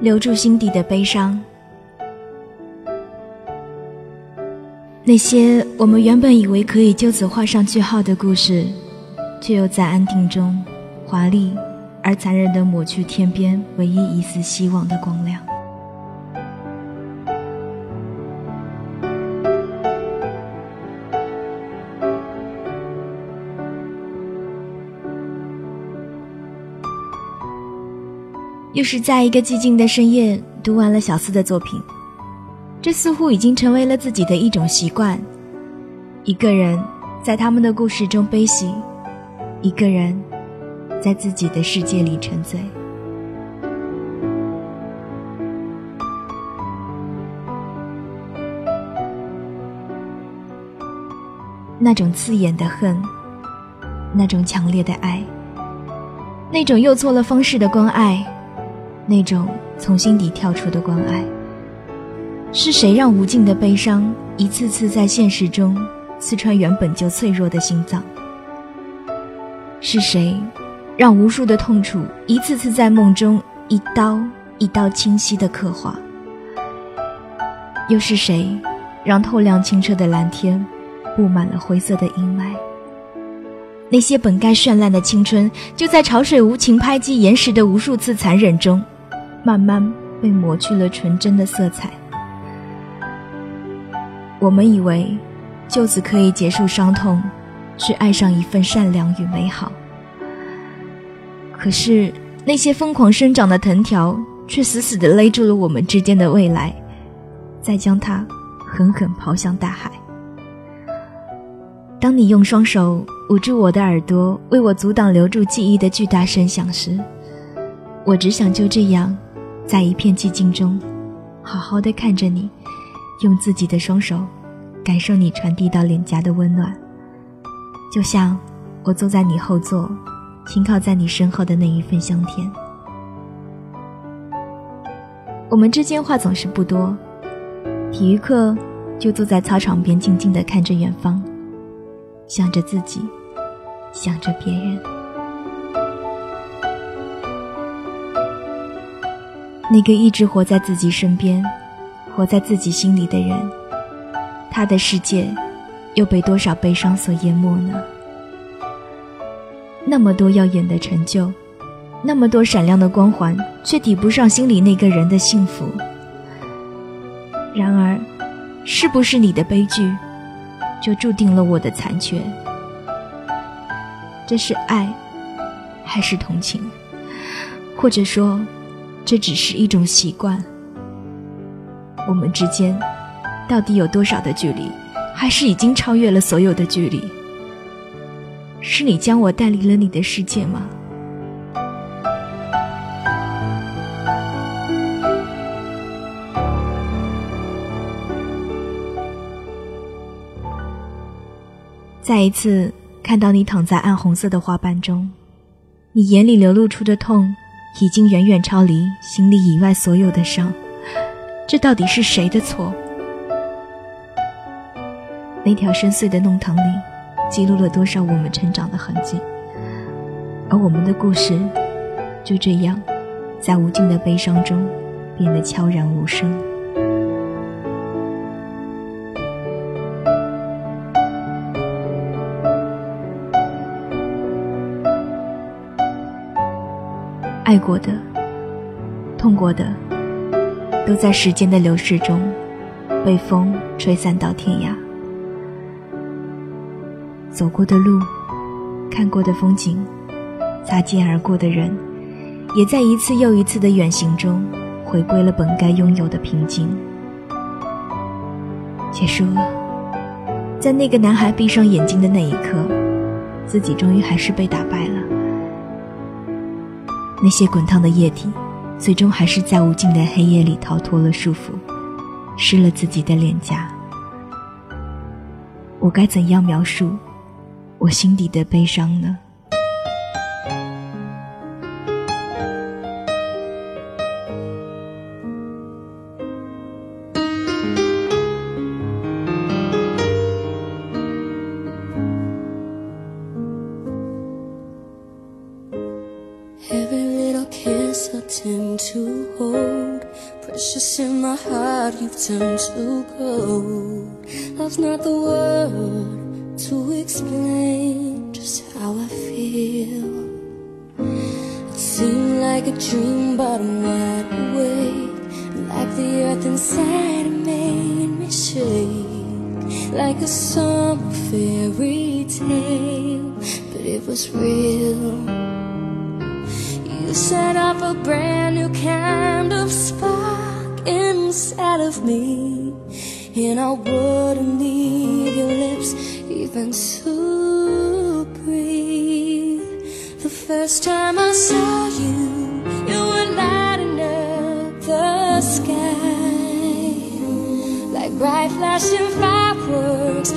留住心底的悲伤，那些我们原本以为可以就此画上句号的故事，却又在安定中华丽而残忍的抹去天边唯一一丝希望的光亮。又是在一个寂静的深夜读完了小四的作品，这似乎已经成为了自己的一种习惯。一个人在他们的故事中悲喜，一个人在自己的世界里沉醉。那种刺眼的恨，那种强烈的爱，那种又错了方式的关爱。那种从心底跳出的关爱，是谁让无尽的悲伤一次次在现实中刺穿原本就脆弱的心脏？是谁让无数的痛楚一次次在梦中一刀一刀清晰的刻画？又是谁让透亮清澈的蓝天布满了灰色的阴霾？那些本该绚烂的青春，就在潮水无情拍击岩石的无数次残忍中。慢慢被抹去了纯真的色彩。我们以为就此可以结束伤痛，去爱上一份善良与美好。可是那些疯狂生长的藤条，却死死地勒住了我们之间的未来，再将它狠狠抛向大海。当你用双手捂住我的耳朵，为我阻挡留住记忆的巨大声响时，我只想就这样。在一片寂静中，好好的看着你，用自己的双手感受你传递到脸颊的温暖，就像我坐在你后座，轻靠在你身后的那一份香甜。我们之间话总是不多，体育课就坐在操场边静静的看着远方，想着自己，想着别人。那个一直活在自己身边、活在自己心里的人，他的世界又被多少悲伤所淹没呢？那么多耀眼的成就，那么多闪亮的光环，却抵不上心里那个人的幸福。然而，是不是你的悲剧，就注定了我的残缺？这是爱，还是同情？或者说？这只是一种习惯。我们之间到底有多少的距离，还是已经超越了所有的距离？是你将我带离了你的世界吗？再一次看到你躺在暗红色的花瓣中，你眼里流露出的痛。已经远远超离心里以外所有的伤，这到底是谁的错？那条深邃的弄堂里，记录了多少我们成长的痕迹，而我们的故事，就这样，在无尽的悲伤中，变得悄然无声。爱过的、痛过的，都在时间的流逝中，被风吹散到天涯。走过的路，看过的风景，擦肩而过的人，也在一次又一次的远行中，回归了本该拥有的平静。结束了，在那个男孩闭上眼睛的那一刻，自己终于还是被打败了。那些滚烫的液体，最终还是在无尽的黑夜里逃脱了束缚，湿了自己的脸颊。我该怎样描述我心底的悲伤呢？turn to gold. Love's not the word to explain just how I feel. It seemed like a dream, but I'm wide awake. Like the earth inside made me shake. Like a summer fairy tale, but it was real. You set off a brand new kind of spark inside of me And I wouldn't leave your lips even to breathe. The first time I saw you, you were lighting up the sky. Like bright flashing fireworks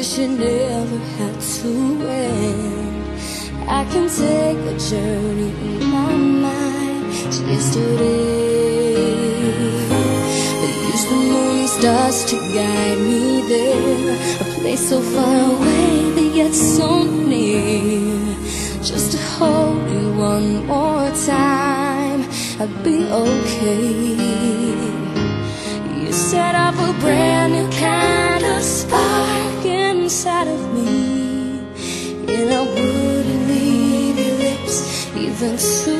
it never had to end. I can take a journey in my mind to yesterday. They use the moon and stars to guide me there. A place so far away, but yet so near. Just to hold you one more time, I'd be okay. You set up a brand inside of me. And I wouldn't leave your lips even to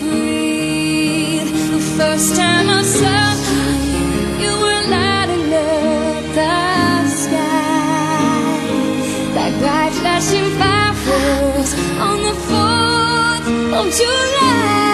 breathe. The first time I saw you, you were lighting up the sky. Like bright flashing fireworks on the 4th of July